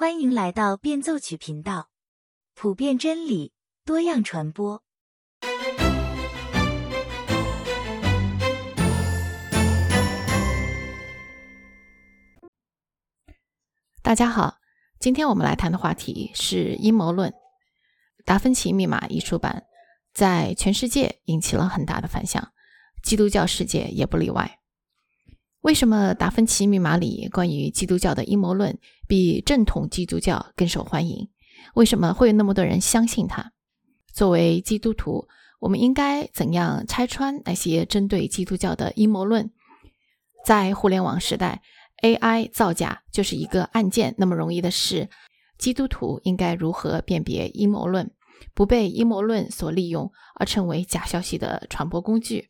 欢迎来到变奏曲频道，普遍真理，多样传播。大家好，今天我们来谈的话题是阴谋论。《达芬奇密码》一出版，在全世界引起了很大的反响，基督教世界也不例外。为什么《达芬奇密码》里关于基督教的阴谋论比正统基督教更受欢迎？为什么会有那么多人相信它？作为基督徒，我们应该怎样拆穿那些针对基督教的阴谋论？在互联网时代，AI 造假就是一个案件那么容易的事，基督徒应该如何辨别阴谋论，不被阴谋论所利用而成为假消息的传播工具？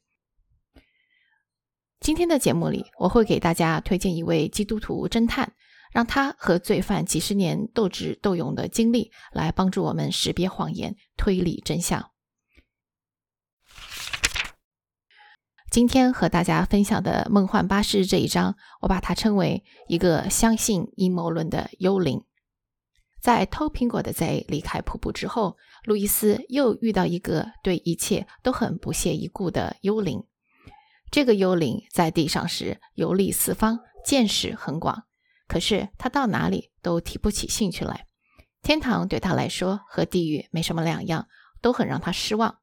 今天的节目里，我会给大家推荐一位基督徒侦探，让他和罪犯几十年斗智斗勇的经历，来帮助我们识别谎言、推理真相。今天和大家分享的《梦幻巴士》这一章，我把它称为一个相信阴谋论的幽灵。在偷苹果的贼离开瀑布之后，路易斯又遇到一个对一切都很不屑一顾的幽灵。这个幽灵在地上时游历四方，见识很广。可是他到哪里都提不起兴趣来。天堂对他来说和地狱没什么两样，都很让他失望。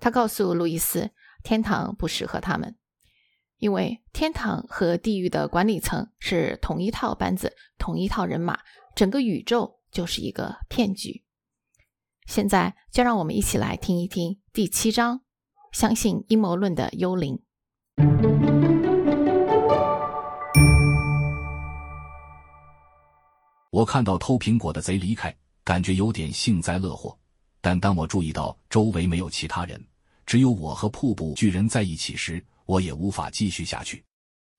他告诉路易斯，天堂不适合他们，因为天堂和地狱的管理层是同一套班子、同一套人马，整个宇宙就是一个骗局。现在就让我们一起来听一听第七章：相信阴谋论的幽灵。我看到偷苹果的贼离开，感觉有点幸灾乐祸。但当我注意到周围没有其他人，只有我和瀑布巨人在一起时，我也无法继续下去。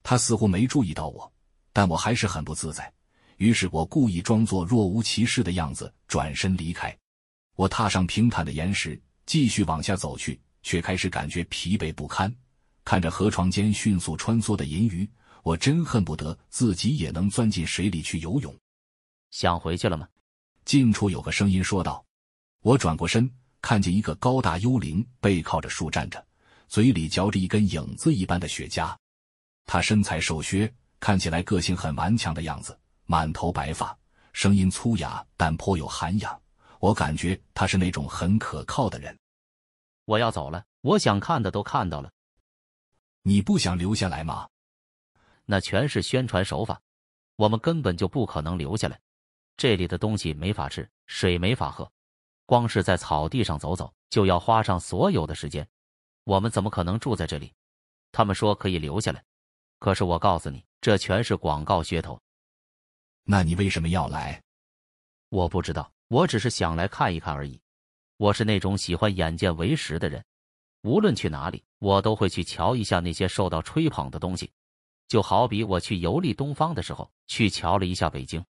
他似乎没注意到我，但我还是很不自在。于是我故意装作若无其事的样子，转身离开。我踏上平坦的岩石，继续往下走去，却开始感觉疲惫不堪。看着河床间迅速穿梭的银鱼，我真恨不得自己也能钻进水里去游泳。想回去了吗？近处有个声音说道。我转过身，看见一个高大幽灵背靠着树站着，嘴里嚼着一根影子一般的雪茄。他身材瘦削，看起来个性很顽强的样子，满头白发，声音粗哑但颇有涵养。我感觉他是那种很可靠的人。我要走了，我想看的都看到了。你不想留下来吗？那全是宣传手法，我们根本就不可能留下来。这里的东西没法吃，水没法喝，光是在草地上走走就要花上所有的时间。我们怎么可能住在这里？他们说可以留下来，可是我告诉你，这全是广告噱头。那你为什么要来？我不知道，我只是想来看一看而已。我是那种喜欢眼见为实的人。无论去哪里，我都会去瞧一下那些受到吹捧的东西。就好比我去游历东方的时候，去瞧了一下北京。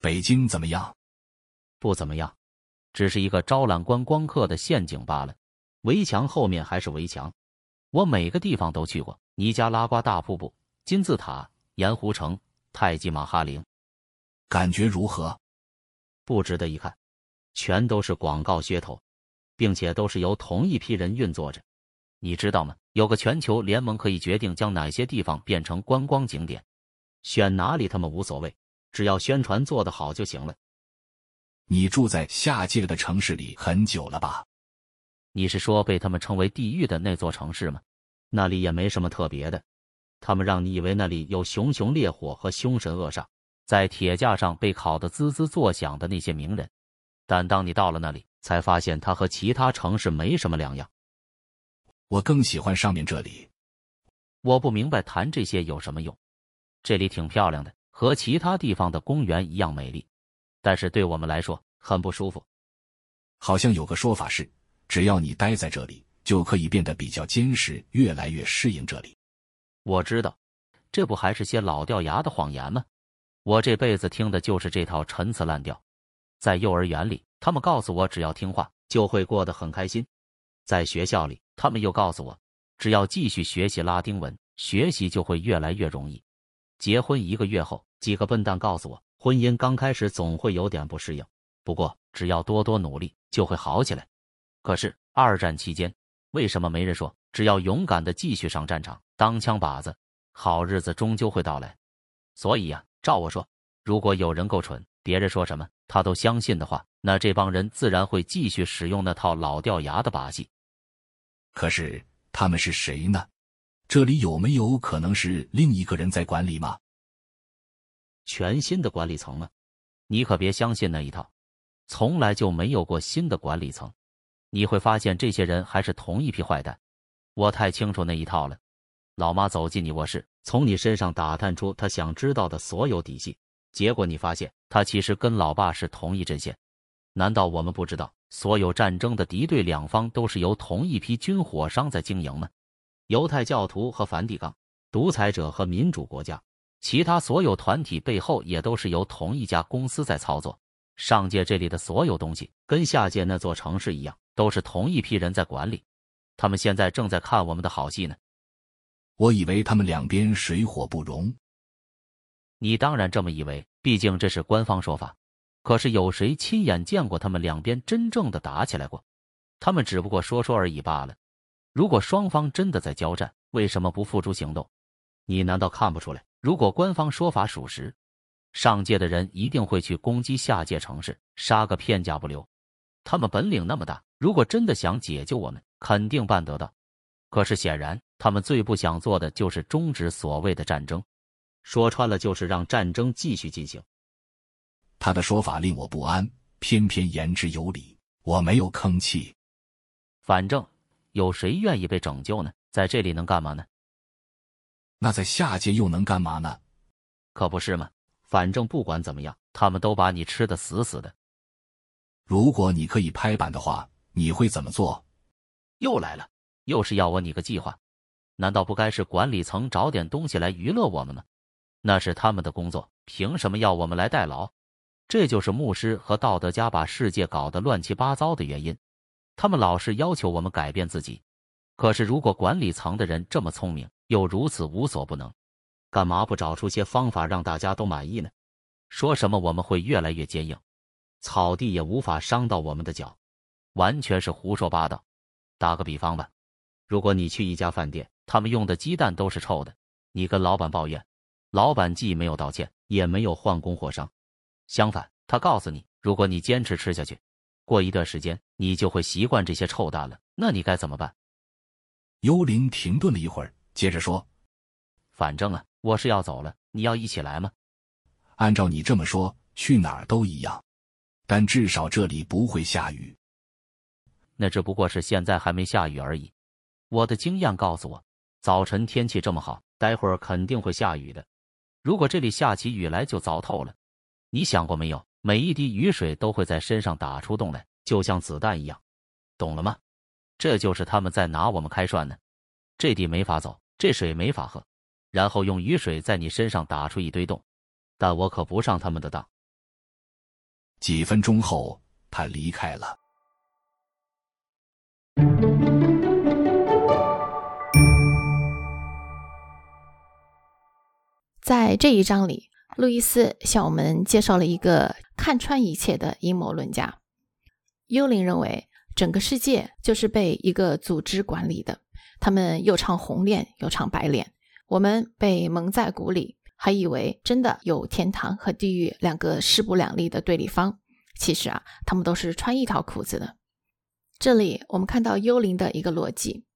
北京怎么样？不怎么样，只是一个招揽观光客的陷阱罢了。围墙后面还是围墙。我每个地方都去过：尼加拉瓜大瀑布、金字塔、盐湖城、泰姬玛哈陵。感觉如何？不值得一看，全都是广告噱头。并且都是由同一批人运作着，你知道吗？有个全球联盟可以决定将哪些地方变成观光景点，选哪里他们无所谓，只要宣传做得好就行了。你住在下界的城市里很久了吧？你是说被他们称为地狱的那座城市吗？那里也没什么特别的，他们让你以为那里有熊熊烈火和凶神恶煞，在铁架上被烤得滋滋作响的那些名人，但当你到了那里。才发现它和其他城市没什么两样。我更喜欢上面这里。我不明白谈这些有什么用。这里挺漂亮的，和其他地方的公园一样美丽，但是对我们来说很不舒服。好像有个说法是，只要你待在这里，就可以变得比较坚实，越来越适应这里。我知道，这不还是些老掉牙的谎言吗？我这辈子听的就是这套陈词滥调。在幼儿园里。他们告诉我，只要听话就会过得很开心。在学校里，他们又告诉我，只要继续学习拉丁文，学习就会越来越容易。结婚一个月后，几个笨蛋告诉我，婚姻刚开始总会有点不适应，不过只要多多努力，就会好起来。可是二战期间，为什么没人说只要勇敢的继续上战场当枪靶子，好日子终究会到来？所以呀，照我说，如果有人够蠢，别人说什么他都相信的话，那这帮人自然会继续使用那套老掉牙的把戏。可是他们是谁呢？这里有没有可能是另一个人在管理吗？全新的管理层吗？你可别相信那一套，从来就没有过新的管理层。你会发现这些人还是同一批坏蛋。我太清楚那一套了。老妈走进你卧室，从你身上打探出她想知道的所有底细，结果你发现他其实跟老爸是同一阵线。难道我们不知道，所有战争的敌对两方都是由同一批军火商在经营吗？犹太教徒和梵蒂冈，独裁者和民主国家，其他所有团体背后也都是由同一家公司在操作。上界这里的所有东西，跟下界那座城市一样，都是同一批人在管理。他们现在正在看我们的好戏呢。我以为他们两边水火不容。你当然这么以为，毕竟这是官方说法。可是有谁亲眼见过他们两边真正的打起来过？他们只不过说说而已罢了。如果双方真的在交战，为什么不付诸行动？你难道看不出来？如果官方说法属实，上界的人一定会去攻击下界城市，杀个片甲不留。他们本领那么大，如果真的想解救我们，肯定办得到。可是显然，他们最不想做的就是终止所谓的战争，说穿了就是让战争继续进行。他的说法令我不安，偏偏言之有理，我没有吭气。反正有谁愿意被拯救呢？在这里能干嘛呢？那在下界又能干嘛呢？可不是吗？反正不管怎么样，他们都把你吃的死死的。如果你可以拍板的话，你会怎么做？又来了，又是要我拟个计划？难道不该是管理层找点东西来娱乐我们吗？那是他们的工作，凭什么要我们来代劳？这就是牧师和道德家把世界搞得乱七八糟的原因。他们老是要求我们改变自己，可是如果管理层的人这么聪明，又如此无所不能。干嘛不找出些方法让大家都满意呢？说什么我们会越来越坚硬，草地也无法伤到我们的脚，完全是胡说八道。打个比方吧，如果你去一家饭店，他们用的鸡蛋都是臭的，你跟老板抱怨，老板既没有道歉，也没有换供货商，相反，他告诉你，如果你坚持吃下去，过一段时间你就会习惯这些臭蛋了。那你该怎么办？幽灵停顿了一会儿，接着说：“反正啊。”我是要走了，你要一起来吗？按照你这么说，去哪儿都一样，但至少这里不会下雨。那只不过是现在还没下雨而已。我的经验告诉我，早晨天气这么好，待会儿肯定会下雨的。如果这里下起雨来，就糟透了。你想过没有？每一滴雨水都会在身上打出洞来，就像子弹一样，懂了吗？这就是他们在拿我们开涮呢。这地没法走，这水没法喝。然后用雨水在你身上打出一堆洞，但我可不上他们的当。几分钟后，他离开了。在这一章里，路易斯向我们介绍了一个看穿一切的阴谋论家。幽灵认为，整个世界就是被一个组织管理的，他们又唱红脸，又唱白脸。我们被蒙在鼓里，还以为真的有天堂和地狱两个势不两立的对立方。其实啊，他们都是穿一条裤子的。这里我们看到幽灵的一个逻辑：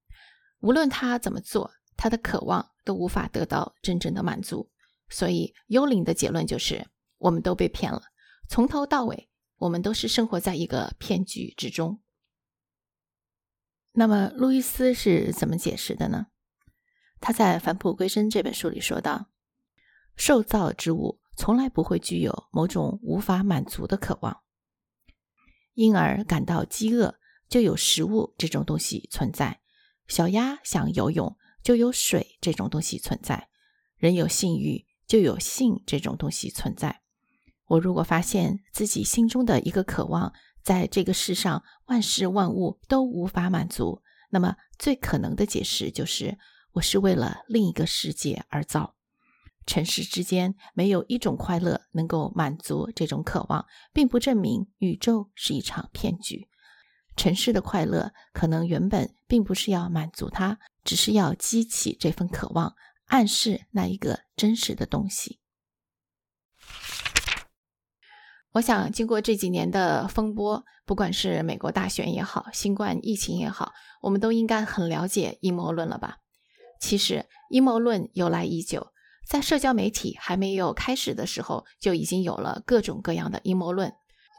无论他怎么做，他的渴望都无法得到真正的满足。所以，幽灵的结论就是：我们都被骗了，从头到尾，我们都是生活在一个骗局之中。那么，路易斯是怎么解释的呢？他在《返璞归真》这本书里说道：“受造之物从来不会具有某种无法满足的渴望，因而感到饥饿就有食物这种东西存在；小鸭想游泳就有水这种东西存在；人有性欲就有性这种东西存在。我如果发现自己心中的一个渴望在这个世上万事万物都无法满足，那么最可能的解释就是。”我是为了另一个世界而造，尘世之间没有一种快乐能够满足这种渴望，并不证明宇宙是一场骗局。尘世的快乐可能原本并不是要满足它，只是要激起这份渴望，暗示那一个真实的东西。我想，经过这几年的风波，不管是美国大选也好，新冠疫情也好，我们都应该很了解阴谋论了吧？其实，阴谋论由来已久，在社交媒体还没有开始的时候，就已经有了各种各样的阴谋论。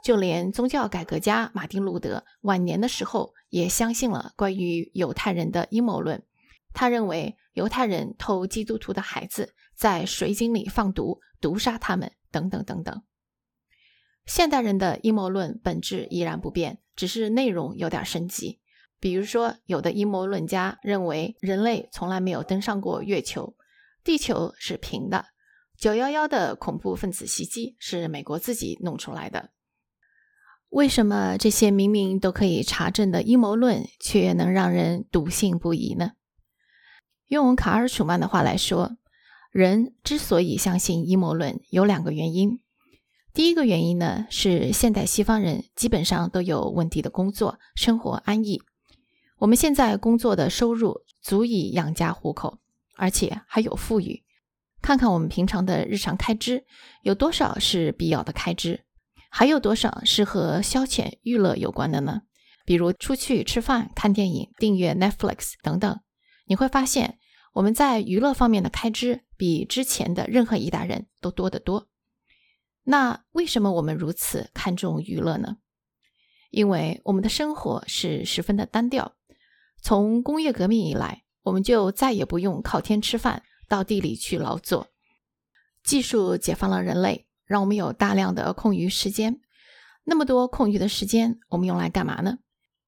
就连宗教改革家马丁·路德晚年的时候，也相信了关于犹太人的阴谋论。他认为犹太人偷基督徒的孩子，在水井里放毒，毒杀他们，等等等等。现代人的阴谋论本质依然不变，只是内容有点升级。比如说，有的阴谋论家认为人类从来没有登上过月球，地球是平的。九幺幺的恐怖分子袭击是美国自己弄出来的。为什么这些明明都可以查证的阴谋论，却能让人笃信不疑呢？用卡尔·楚曼的话来说，人之所以相信阴谋论，有两个原因。第一个原因呢，是现代西方人基本上都有稳定的工作，生活安逸。我们现在工作的收入足以养家糊口，而且还有富裕。看看我们平常的日常开支，有多少是必要的开支，还有多少是和消遣娱乐有关的呢？比如出去吃饭、看电影、订阅 Netflix 等等。你会发现，我们在娱乐方面的开支比之前的任何一代人都多得多。那为什么我们如此看重娱乐呢？因为我们的生活是十分的单调。从工业革命以来，我们就再也不用靠天吃饭，到地里去劳作。技术解放了人类，让我们有大量的空余时间。那么多空余的时间，我们用来干嘛呢？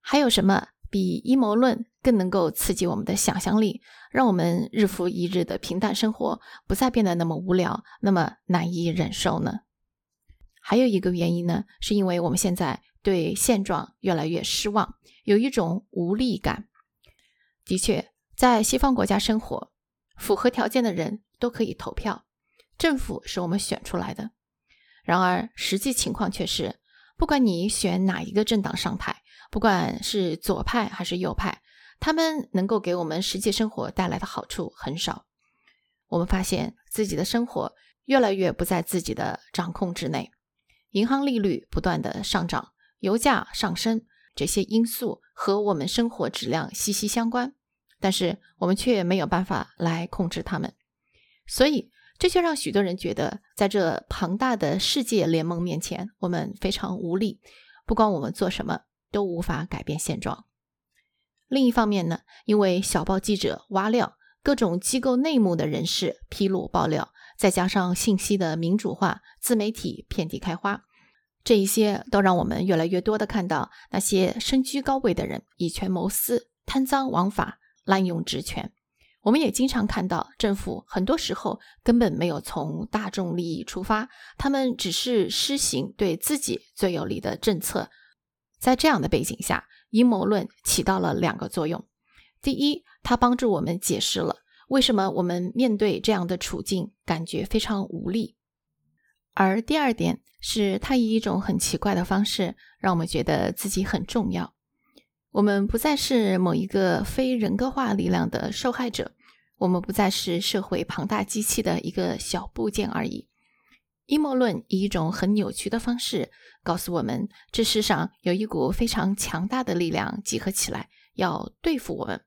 还有什么比阴谋论更能够刺激我们的想象力，让我们日复一日的平淡生活不再变得那么无聊，那么难以忍受呢？还有一个原因呢，是因为我们现在对现状越来越失望，有一种无力感。的确，在西方国家生活，符合条件的人都可以投票，政府是我们选出来的。然而，实际情况却是，不管你选哪一个政党上台，不管是左派还是右派，他们能够给我们实际生活带来的好处很少。我们发现自己的生活越来越不在自己的掌控之内。银行利率不断的上涨，油价上升，这些因素和我们生活质量息息相关，但是我们却没有办法来控制他们，所以这就让许多人觉得，在这庞大的世界联盟面前，我们非常无力，不管我们做什么都无法改变现状。另一方面呢，因为小报记者挖料，各种机构内幕的人士披露爆料。再加上信息的民主化，自媒体遍地开花，这一些都让我们越来越多的看到那些身居高位的人以权谋私、贪赃枉法、滥用职权。我们也经常看到政府很多时候根本没有从大众利益出发，他们只是施行对自己最有利的政策。在这样的背景下，阴谋论起到了两个作用：第一，它帮助我们解释了。为什么我们面对这样的处境感觉非常无力？而第二点是，它以一种很奇怪的方式让我们觉得自己很重要。我们不再是某一个非人格化力量的受害者，我们不再是社会庞大机器的一个小部件而已。阴谋论以一种很扭曲的方式告诉我们，这世上有一股非常强大的力量集合起来要对付我们。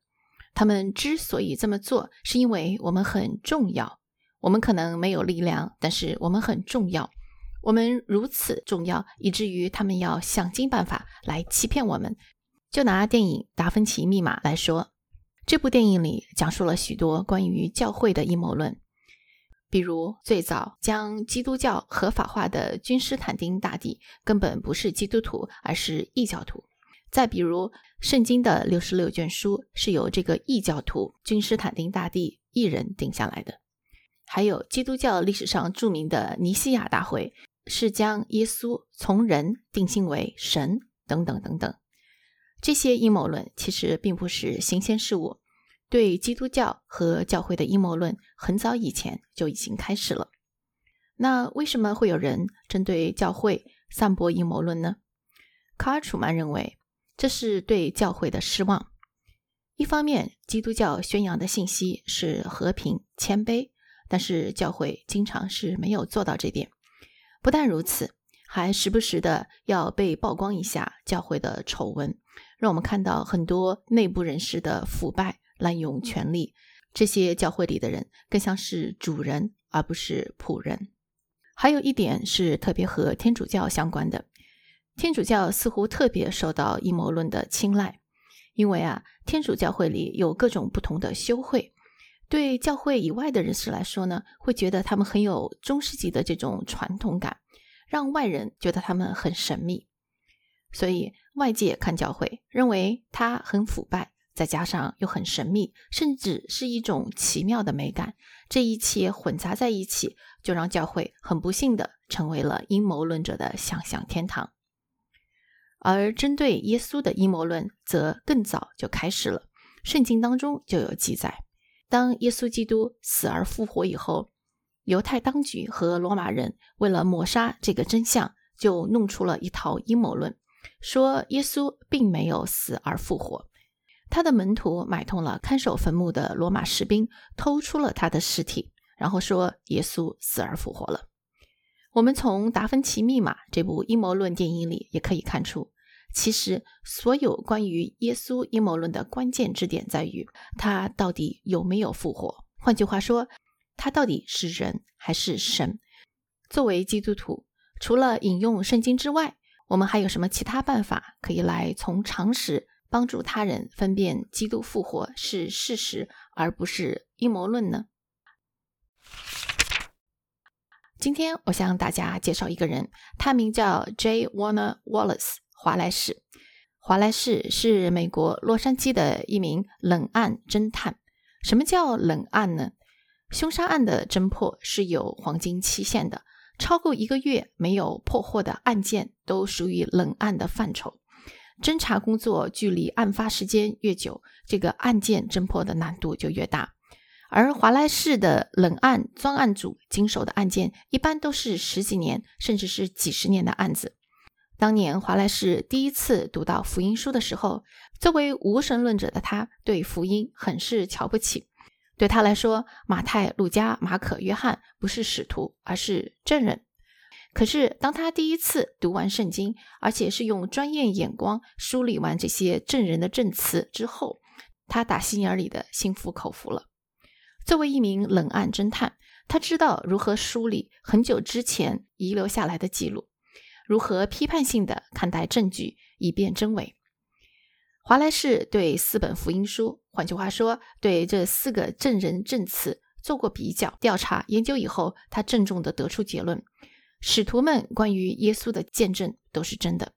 他们之所以这么做，是因为我们很重要。我们可能没有力量，但是我们很重要。我们如此重要，以至于他们要想尽办法来欺骗我们。就拿电影《达芬奇密码》来说，这部电影里讲述了许多关于教会的阴谋论，比如最早将基督教合法化的君士坦丁大帝根本不是基督徒，而是异教徒。再比如，圣经的六十六卷书是由这个异教徒君士坦丁大帝一人定下来的。还有基督教历史上著名的尼西亚大会，是将耶稣从人定性为神，等等等等。这些阴谋论其实并不是新鲜事物，对基督教和教会的阴谋论很早以前就已经开始了。那为什么会有人针对教会散播阴谋论呢？卡尔·楚曼认为，这是对教会的失望。一方面，基督教宣扬的信息是和平、谦卑，但是教会经常是没有做到这点。不但如此，还时不时的要被曝光一下教会的丑闻，让我们看到很多内部人士的腐败、滥用权力。这些教会里的人更像是主人，而不是仆人。还有一点是特别和天主教相关的，天主教似乎特别受到阴谋论的青睐，因为啊，天主教会里有各种不同的修会，对教会以外的人士来说呢，会觉得他们很有中世纪的这种传统感，让外人觉得他们很神秘，所以外界看教会认为它很腐败。再加上又很神秘，甚至是一种奇妙的美感，这一切混杂在一起，就让教会很不幸的成为了阴谋论者的想象天堂。而针对耶稣的阴谋论则更早就开始了，圣经当中就有记载：当耶稣基督死而复活以后，犹太当局和罗马人为了抹杀这个真相，就弄出了一套阴谋论，说耶稣并没有死而复活。他的门徒买通了看守坟墓的罗马士兵，偷出了他的尸体，然后说耶稣死而复活了。我们从《达芬奇密码》这部阴谋论电影里也可以看出，其实所有关于耶稣阴谋论的关键之点在于他到底有没有复活。换句话说，他到底是人还是神？作为基督徒，除了引用圣经之外，我们还有什么其他办法可以来从常识？帮助他人分辨基督复活是事实而不是阴谋论呢？今天我向大家介绍一个人，他名叫 J. Warner Wallace 华莱士。华莱士是美国洛杉矶的一名冷案侦探。什么叫冷案呢？凶杀案的侦破是有黄金期限的，超过一个月没有破获的案件都属于冷案的范畴。侦查工作距离案发时间越久，这个案件侦破的难度就越大。而华莱士的冷案专案组经手的案件，一般都是十几年甚至是几十年的案子。当年华莱士第一次读到福音书的时候，作为无神论者的他，对福音很是瞧不起。对他来说，马太、路加、马可、约翰不是使徒，而是证人。可是，当他第一次读完圣经，而且是用专业眼光梳理完这些证人的证词之后，他打心眼里的心服口服了。作为一名冷案侦探，他知道如何梳理很久之前遗留下来的记录，如何批判性的看待证据，以辨真伪。华莱士对四本福音书，换句话说，对这四个证人证词做过比较、调查、研究以后，他郑重的得出结论。使徒们关于耶稣的见证都是真的。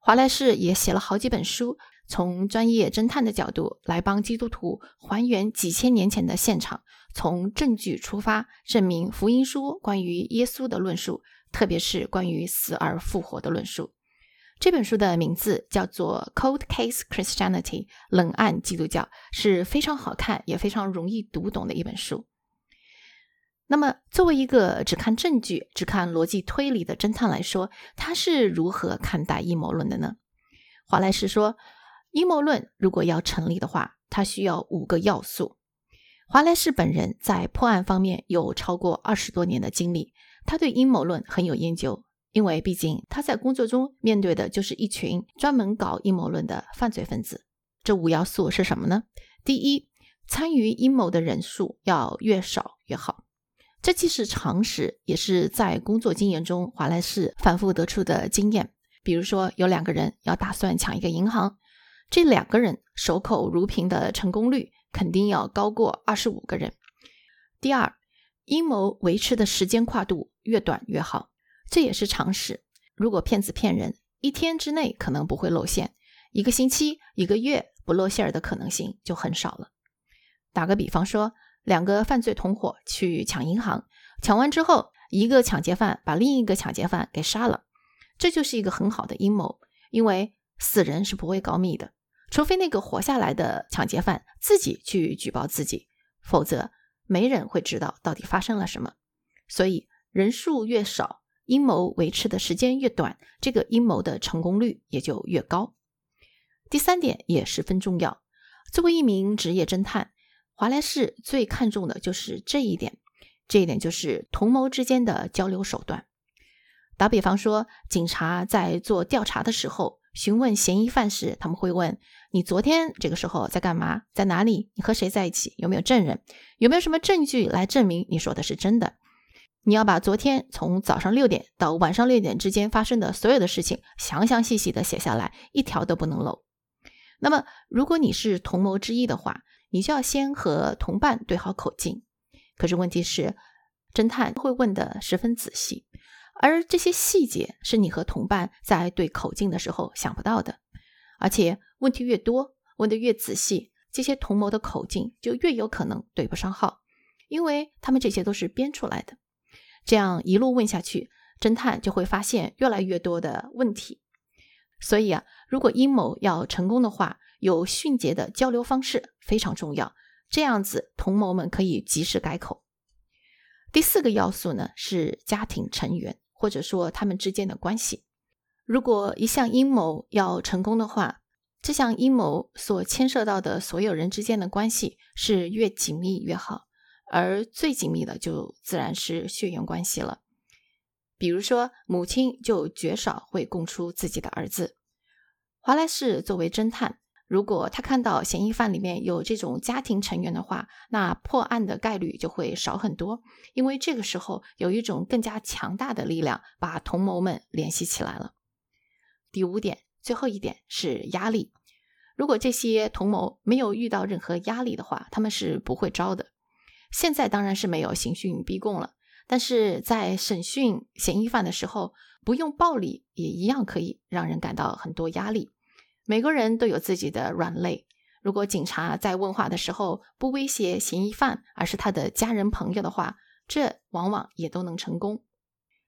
华莱士也写了好几本书，从专业侦探的角度来帮基督徒还原几千年前的现场，从证据出发证明福音书关于耶稣的论述，特别是关于死而复活的论述。这本书的名字叫做《Cold Case Christianity》，冷案基督教，是非常好看也非常容易读懂的一本书。那么，作为一个只看证据、只看逻辑推理的侦探来说，他是如何看待阴谋论的呢？华莱士说，阴谋论如果要成立的话，它需要五个要素。华莱士本人在破案方面有超过二十多年的经历，他对阴谋论很有研究，因为毕竟他在工作中面对的就是一群专门搞阴谋论的犯罪分子。这五要素是什么呢？第一，参与阴谋的人数要越少越好。这既是常识，也是在工作经验中华莱士反复得出的经验。比如说，有两个人要打算抢一个银行，这两个人守口如瓶的成功率肯定要高过二十五个人。第二，阴谋维持的时间跨度越短越好，这也是常识。如果骗子骗人，一天之内可能不会露馅，一个星期、一个月不露馅儿的可能性就很少了。打个比方说。两个犯罪同伙去抢银行，抢完之后，一个抢劫犯把另一个抢劫犯给杀了，这就是一个很好的阴谋，因为死人是不会告密的，除非那个活下来的抢劫犯自己去举报自己，否则没人会知道到底发生了什么。所以人数越少，阴谋维持的时间越短，这个阴谋的成功率也就越高。第三点也十分重要。作为一名职业侦探，华莱士最看重的就是这一点。这一点就是同谋之间的交流手段。打比方说，警察在做调查的时候，询问嫌疑犯时，他们会问你昨天这个时候在干嘛，在哪里？你和谁在一起？有没有证人？有没有什么证据来证明你说的是真的？你要把昨天从早上六点到晚上六点之间发生的所有的事情详详细细的写下来，一条都不能漏。那么，如果你是同谋之一的话，你就要先和同伴对好口径。可是问题是，侦探会问的十分仔细，而这些细节是你和同伴在对口径的时候想不到的。而且问题越多，问的越仔细，这些同谋的口径就越有可能对不上号，因为他们这些都是编出来的。这样一路问下去，侦探就会发现越来越多的问题。所以啊，如果阴谋要成功的话，有迅捷的交流方式非常重要。这样子，同谋们可以及时改口。第四个要素呢是家庭成员，或者说他们之间的关系。如果一项阴谋要成功的话，这项阴谋所牵涉到的所有人之间的关系是越紧密越好，而最紧密的就自然是血缘关系了。比如说，母亲就绝少会供出自己的儿子。华莱士作为侦探，如果他看到嫌疑犯里面有这种家庭成员的话，那破案的概率就会少很多，因为这个时候有一种更加强大的力量把同谋们联系起来了。第五点，最后一点是压力。如果这些同谋没有遇到任何压力的话，他们是不会招的。现在当然是没有刑讯逼供了。但是在审讯嫌疑犯的时候，不用暴力也一样可以让人感到很多压力。每个人都有自己的软肋。如果警察在问话的时候不威胁嫌疑犯，而是他的家人朋友的话，这往往也都能成功。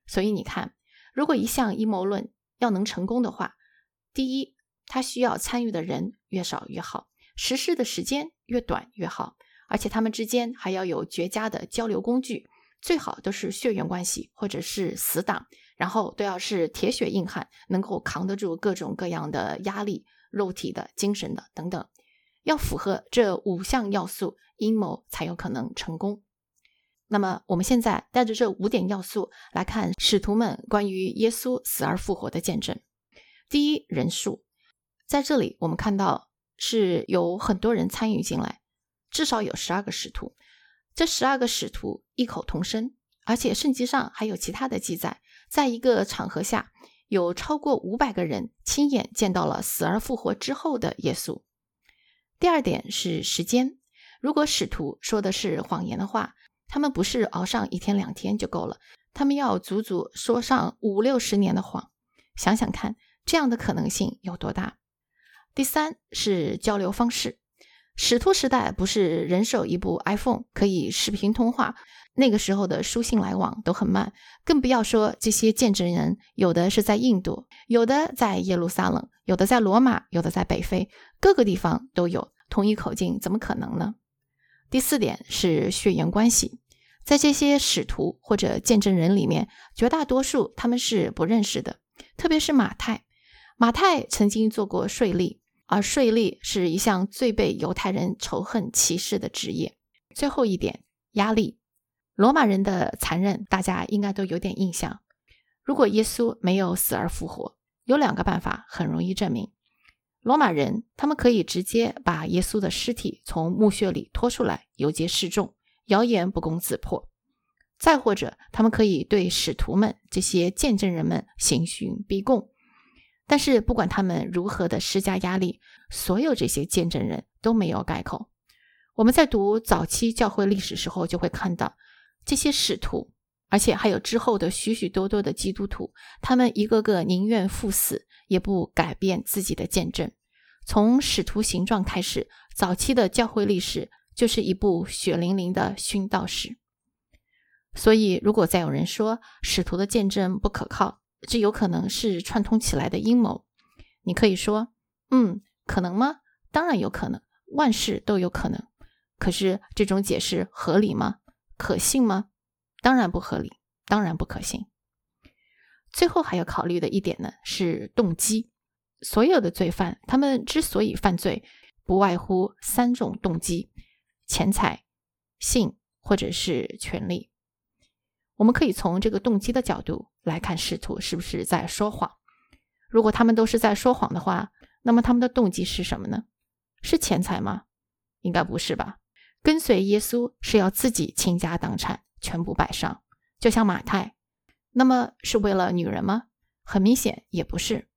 所以你看，如果一项阴谋论要能成功的话，第一，他需要参与的人越少越好，实施的时间越短越好，而且他们之间还要有绝佳的交流工具。最好都是血缘关系或者是死党，然后都要是铁血硬汉，能够扛得住各种各样的压力，肉体的、精神的等等，要符合这五项要素，阴谋才有可能成功。那么我们现在带着这五点要素来看使徒们关于耶稣死而复活的见证。第一，人数，在这里我们看到是有很多人参与进来，至少有十二个使徒。这十二个使徒异口同声，而且圣经上还有其他的记载，在一个场合下，有超过五百个人亲眼见到了死而复活之后的耶稣。第二点是时间，如果使徒说的是谎言的话，他们不是熬上一天两天就够了，他们要足足说上五六十年的谎。想想看，这样的可能性有多大？第三是交流方式。使徒时代不是人手一部 iPhone 可以视频通话，那个时候的书信来往都很慢，更不要说这些见证人，有的是在印度，有的在耶路撒冷，有的在罗马，有的在北非，各个地方都有，同一口径怎么可能呢？第四点是血缘关系，在这些使徒或者见证人里面，绝大多数他们是不认识的，特别是马太，马太曾经做过税吏。而税吏是一项最被犹太人仇恨、歧视的职业。最后一点，压力。罗马人的残忍，大家应该都有点印象。如果耶稣没有死而复活，有两个办法很容易证明：罗马人他们可以直接把耶稣的尸体从墓穴里拖出来，游街示众，谣言不攻自破；再或者，他们可以对使徒们这些见证人们刑讯逼供。但是不管他们如何的施加压力，所有这些见证人都没有改口。我们在读早期教会历史时候，就会看到这些使徒，而且还有之后的许许多多的基督徒，他们一个个宁愿赴死，也不改变自己的见证。从使徒形状开始，早期的教会历史就是一部血淋淋的殉道史。所以，如果再有人说使徒的见证不可靠，这有可能是串通起来的阴谋。你可以说，嗯，可能吗？当然有可能，万事都有可能。可是这种解释合理吗？可信吗？当然不合理，当然不可信。最后还要考虑的一点呢，是动机。所有的罪犯，他们之所以犯罪，不外乎三种动机：钱财、性，或者是权力。我们可以从这个动机的角度来看，使徒是不是在说谎？如果他们都是在说谎的话，那么他们的动机是什么呢？是钱财吗？应该不是吧。跟随耶稣是要自己倾家荡产，全部摆上，就像马太。那么是为了女人吗？很明显也不是。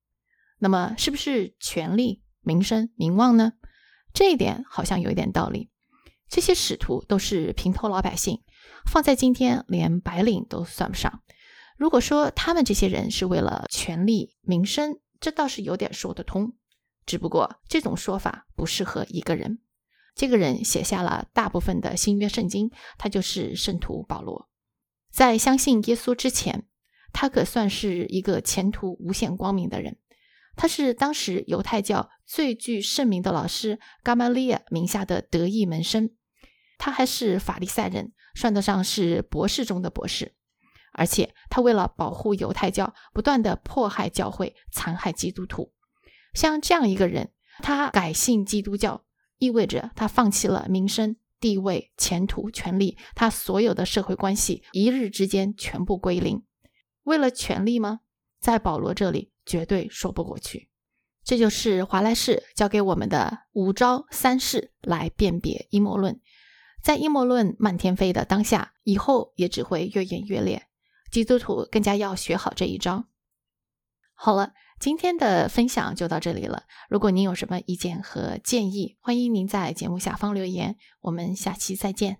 那么是不是权力、名声、名望呢？这一点好像有一点道理。这些使徒都是平头老百姓，放在今天连白领都算不上。如果说他们这些人是为了权力、名声，这倒是有点说得通。只不过这种说法不适合一个人。这个人写下了大部分的新约圣经，他就是圣徒保罗。在相信耶稣之前，他可算是一个前途无限光明的人。他是当时犹太教最具盛名的老师伽马利亚名下的得意门生，他还是法利赛人，算得上是博士中的博士。而且他为了保护犹太教，不断的迫害教会，残害基督徒。像这样一个人，他改信基督教。意味着他放弃了名声、地位、前途、权利，他所有的社会关系一日之间全部归零。为了权利吗？在保罗这里绝对说不过去。这就是华莱士教给我们的五招三式来辨别阴谋论。在阴谋论漫天飞的当下，以后也只会越演越烈。基督徒更加要学好这一招。好了。今天的分享就到这里了。如果您有什么意见和建议，欢迎您在节目下方留言。我们下期再见。